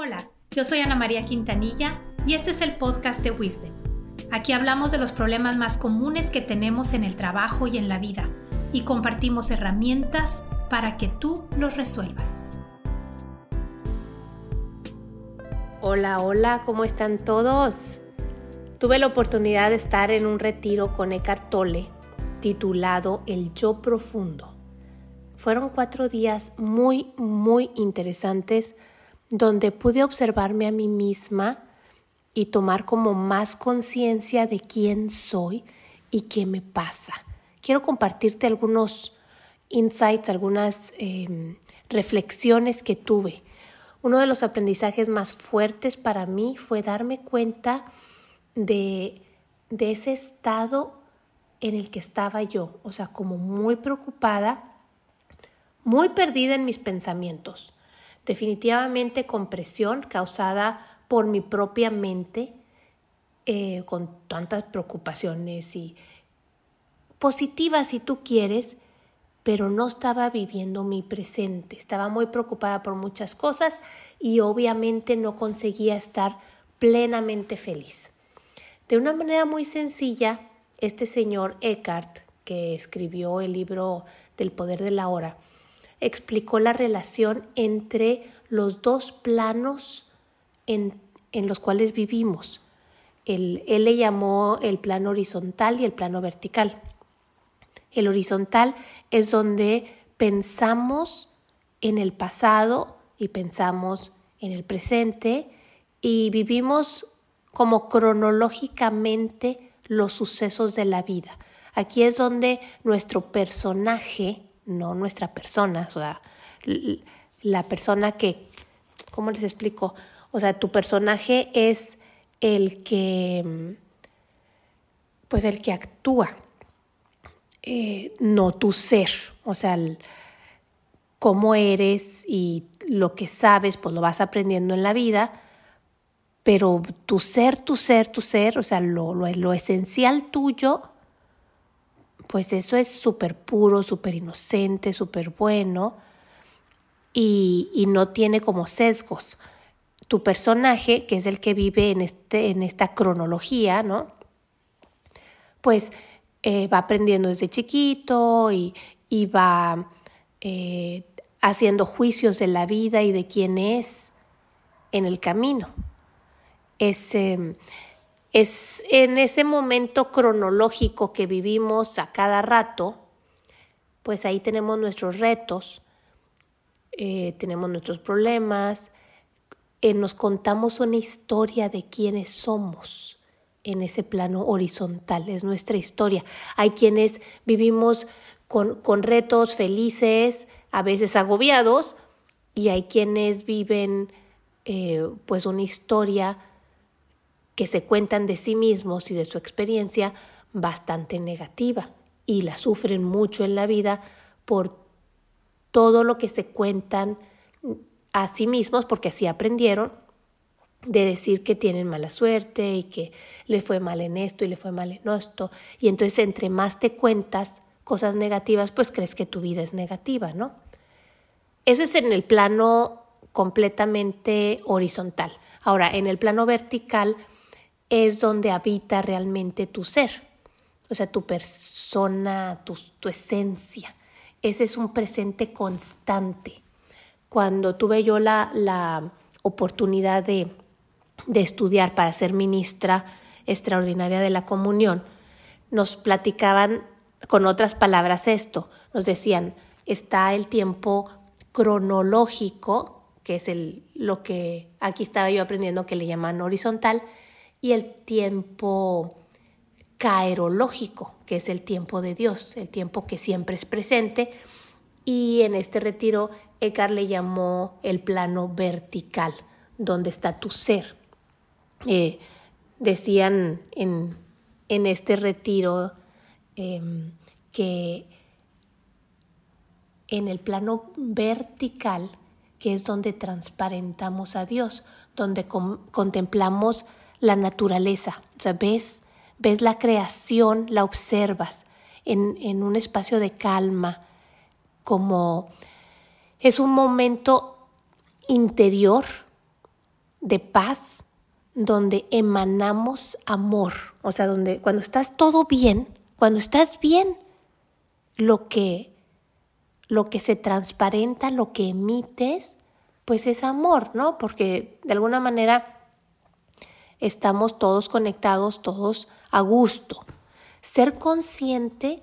Hola, yo soy Ana María Quintanilla y este es el podcast de Wisdom. Aquí hablamos de los problemas más comunes que tenemos en el trabajo y en la vida y compartimos herramientas para que tú los resuelvas. Hola, hola, ¿cómo están todos? Tuve la oportunidad de estar en un retiro con Eckhart Tolle titulado El Yo Profundo. Fueron cuatro días muy, muy interesantes donde pude observarme a mí misma y tomar como más conciencia de quién soy y qué me pasa. Quiero compartirte algunos insights, algunas em, reflexiones que tuve. Uno de los aprendizajes más fuertes para mí fue darme cuenta de, de ese estado en el que estaba yo, o sea, como muy preocupada, muy perdida en mis pensamientos definitivamente con presión causada por mi propia mente, eh, con tantas preocupaciones y positivas si tú quieres, pero no estaba viviendo mi presente, estaba muy preocupada por muchas cosas y obviamente no conseguía estar plenamente feliz. De una manera muy sencilla, este señor Eckhart, que escribió el libro del poder de la hora, explicó la relación entre los dos planos en, los cuales vivimos. él le llamó el plano horizontal y el plano vertical. El horizontal es donde pensamos en el pasado y pensamos en el presente y vivimos como cronológicamente los sucesos de la vida. Aquí es donde nuestro personaje no nuestra persona, o sea, la persona que, ¿cómo les explico? O sea, tu personaje es el que, pues el que actúa, eh, no tu ser, o sea, cómo eres y lo que sabes, pues lo vas aprendiendo en la vida, pero tu ser, tu ser, tu ser, o sea, lo, lo, lo esencial tuyo, pues eso es súper puro, súper inocente, súper bueno y, no tiene como sesgos. Tu personaje, que es el que vive en, este, en esta cronología, ¿no? Pues eh, va aprendiendo desde chiquito y, va eh, haciendo juicios de la vida y de quién es en el camino. Es, es en ese momento cronológico que vivimos a cada rato, pues ahí tenemos nuestros retos, eh, tenemos nuestros problemas, eh, nos contamos una historia de quiénes somos en ese plano horizontal, es nuestra historia. Hay quienes vivimos con, retos felices, a veces agobiados, y hay quienes viven eh, pues una historia que se cuentan de sí mismos y de su experiencia bastante negativa y la sufren mucho en la vida por todo lo que se cuentan a sí mismos, porque así aprendieron, de decir que tienen mala suerte y que le fue mal en esto y le fue mal en esto. Y entonces entre más te cuentas cosas negativas, pues crees que tu vida es negativa, ¿no? Eso es en el plano completamente horizontal. Ahora, en el plano vertical, es donde habita realmente tu ser, o sea, tu persona, tu, esencia. Ese es un presente constante. Cuando tuve yo la, la oportunidad de, de estudiar para ser ministra extraordinaria de la comunión, nos platicaban con otras palabras esto, nos decían, está el tiempo cronológico, que es el, lo que aquí estaba yo aprendiendo que le llaman horizontal, y el tiempo caerológico, que es el tiempo de Dios, el tiempo que siempre es presente. Y en este retiro, Eckhart le llamó el plano vertical, donde está tu ser. Eh, decían en, en, este retiro em, que en el plano vertical, que es donde transparentamos a Dios, donde contemplamos la naturaleza, o sea, ves, ves la creación, la observas en, en un espacio de calma, como es un momento interior de paz donde emanamos amor, o sea, donde cuando estás todo bien, cuando estás bien, lo que lo que se transparenta, lo que emites, pues es amor, ¿no? Porque de alguna manera estamos todos conectados, todos a gusto. Ser consciente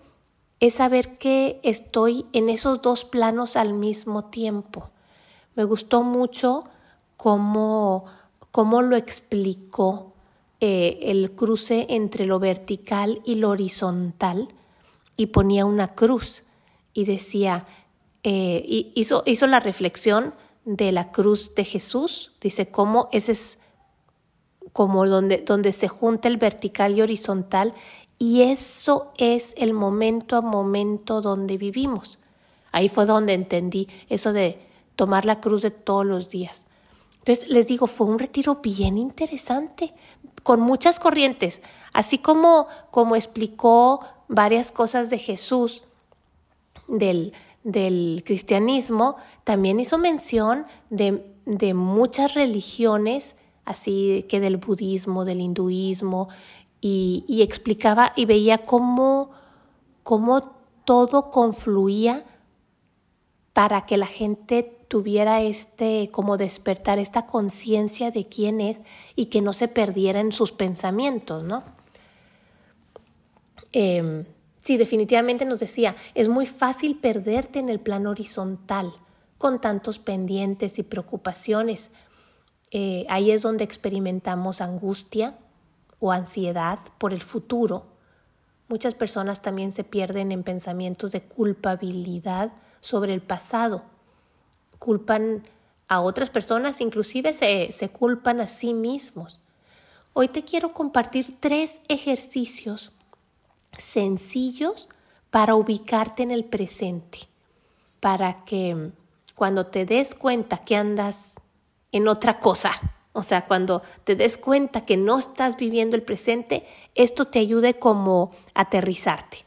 es saber que estoy en esos dos planos al mismo tiempo. Me gustó mucho cómo, cómo lo explicó eh, el cruce entre lo vertical y lo horizontal y ponía una cruz y decía, eh, hizo, hizo la reflexión de la cruz de Jesús, dice cómo ese es como donde, donde se junta el vertical y horizontal y eso es el momento a momento donde vivimos. Ahí fue donde entendí eso de tomar la cruz de todos los días. Entonces, les digo, fue un retiro bien interesante, con muchas corrientes, así como, como explicó varias cosas de Jesús, del, del cristianismo, también hizo mención de, de muchas religiones, así que del budismo, del hinduismo, y, explicaba y veía cómo, cómo todo confluía para que la gente tuviera este, como despertar esta conciencia de quién es y que no se perdiera en sus pensamientos, ¿no? Em, sí, definitivamente nos decía, es muy fácil perderte en el plano horizontal, con tantos pendientes y preocupaciones. Eh, ahí es donde experimentamos angustia, o ansiedad por el futuro. Muchas personas también se pierden en pensamientos de culpabilidad sobre el pasado. Culpan a otras personas, inclusive se, se culpan a sí mismos. Hoy te quiero compartir tres ejercicios sencillos para ubicarte en el presente, para que cuando te des cuenta que andas en otra cosa, o sea, cuando te des cuenta que no estás viviendo el presente, esto te ayude como a aterrizarte.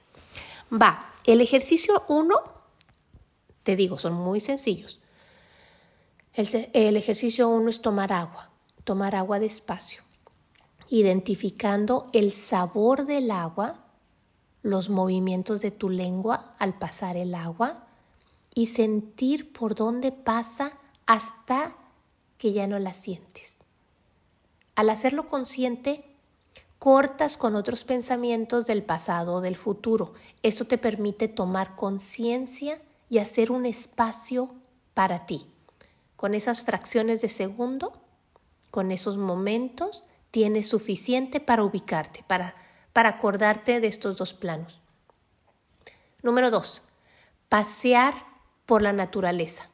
Va, el ejercicio 1, te digo, son muy sencillos. El, el ejercicio 1 es tomar agua, tomar agua despacio, identificando el sabor del agua, los movimientos de tu lengua al pasar el agua y sentir por dónde pasa hasta que ya no la sientes. Al hacerlo consciente, cortas con otros pensamientos del pasado o del futuro. Esto te permite tomar conciencia y hacer un espacio para ti. Con esas fracciones de segundo, con esos momentos, tienes suficiente para ubicarte, para, para acordarte de estos dos planos. Número dos, pasear por la naturaleza.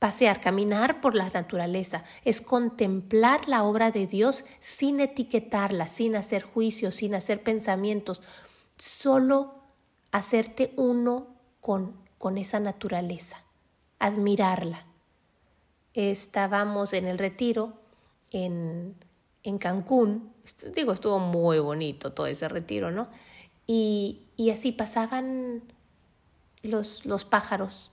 Pasear, caminar por la naturaleza, es contemplar la obra de Dios sin etiquetarla, sin hacer juicios, sin hacer pensamientos, solo hacerte uno con, con esa naturaleza, admirarla. Estábamos en el retiro en, en Cancún, digo, estuvo muy bonito todo ese retiro, ¿no? Y, y así pasaban los, los pájaros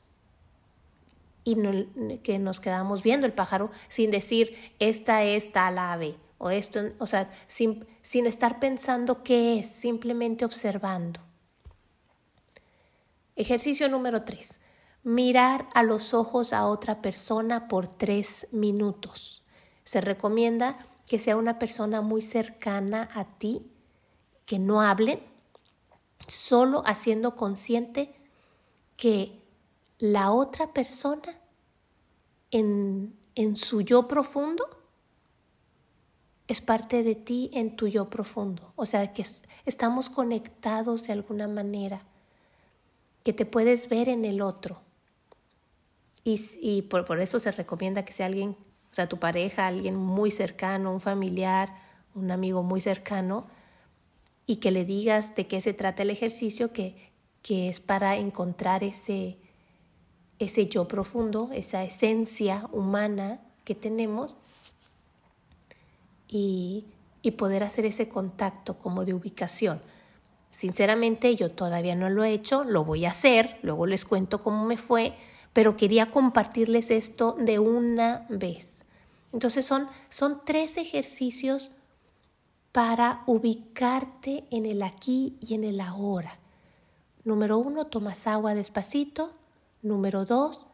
y que nos quedamos viendo el pájaro sin decir, esta es tal ave, o esto, o sea, sin, sin estar pensando qué es, simplemente observando. Ejercicio número tres. Mirar a los ojos a otra persona por tres minutos. Se recomienda que sea una persona muy cercana a ti, que no hablen, solo haciendo consciente que la otra persona en, en su yo profundo es parte de ti en tu yo profundo. O sea, que estamos conectados de alguna manera, que te puedes ver en el otro. Y, y por, por, eso se recomienda que sea alguien, o sea, tu pareja, alguien muy cercano, un familiar, un amigo muy cercano, y que le digas de qué se trata el ejercicio, que, que es para encontrar ese, ese yo profundo, esa esencia humana que tenemos y, y poder hacer ese contacto como de ubicación. Sinceramente yo todavía no lo he hecho, lo voy a hacer, luego les cuento cómo me fue, pero quería compartirles esto de una vez. Entonces son, son tres ejercicios para ubicarte en el aquí y en el ahora. Número uno, tomas agua despacito. Número dos,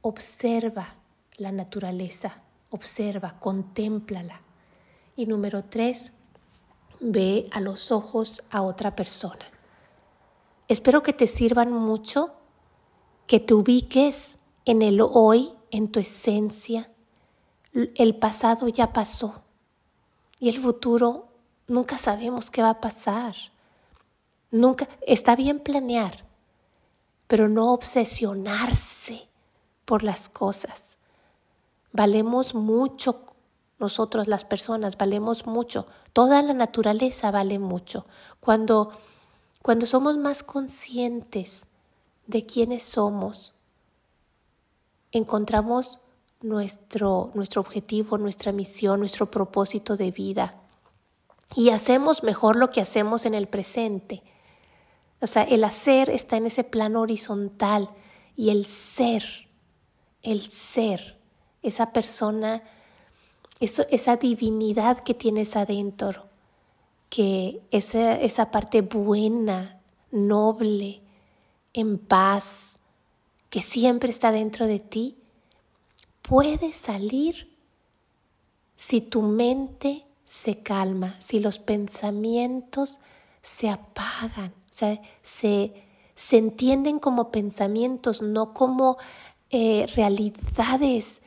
observa la naturaleza, observa, contémplala. Y número tres, ve a los ojos a otra persona. Espero que te sirvan mucho, que te ubiques en el hoy, en tu esencia. El pasado ya pasó y el futuro nunca sabemos qué va a pasar. Nunca está bien planear, pero no obsesionarse por las cosas. Valemos mucho nosotros las personas, valemos mucho. Toda la naturaleza vale mucho. Cuando cuando somos más conscientes de quiénes somos, encontramos nuestro, nuestro objetivo, nuestra misión, nuestro propósito de vida y hacemos mejor lo que hacemos en el presente. O sea, el hacer está en ese plano horizontal y el ser, el ser, esa persona, eso, esa divinidad que tienes adentro, que esa, esa parte buena, noble, en paz, que siempre está dentro de ti, puede salir si tu mente se calma, si los pensamientos se apagan, se, se entienden como pensamientos, no como eh, realidades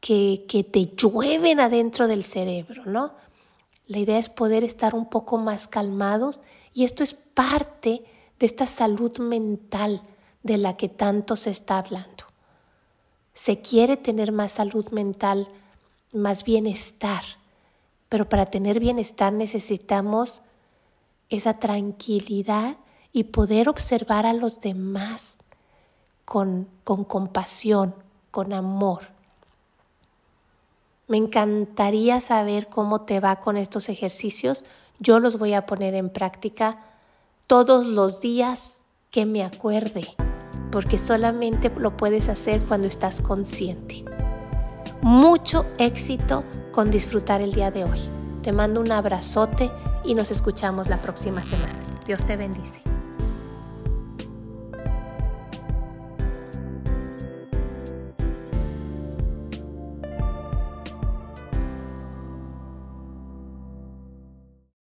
que, que te llueven adentro del cerebro, ¿no? La idea es poder estar un poco más calmados y esto es parte de esta salud mental de la que tanto se está hablando. Se quiere tener más salud mental, más bienestar, pero para tener bienestar necesitamos esa tranquilidad y poder observar a los demás con, con compasión, con amor. Me encantaría saber cómo te va con estos ejercicios. Yo los voy a poner en práctica todos los días que me acuerde, porque solamente lo puedes hacer cuando estás consciente. Mucho éxito con disfrutar el día de hoy. Te mando un abrazote y nos escuchamos la próxima semana. Dios te bendice.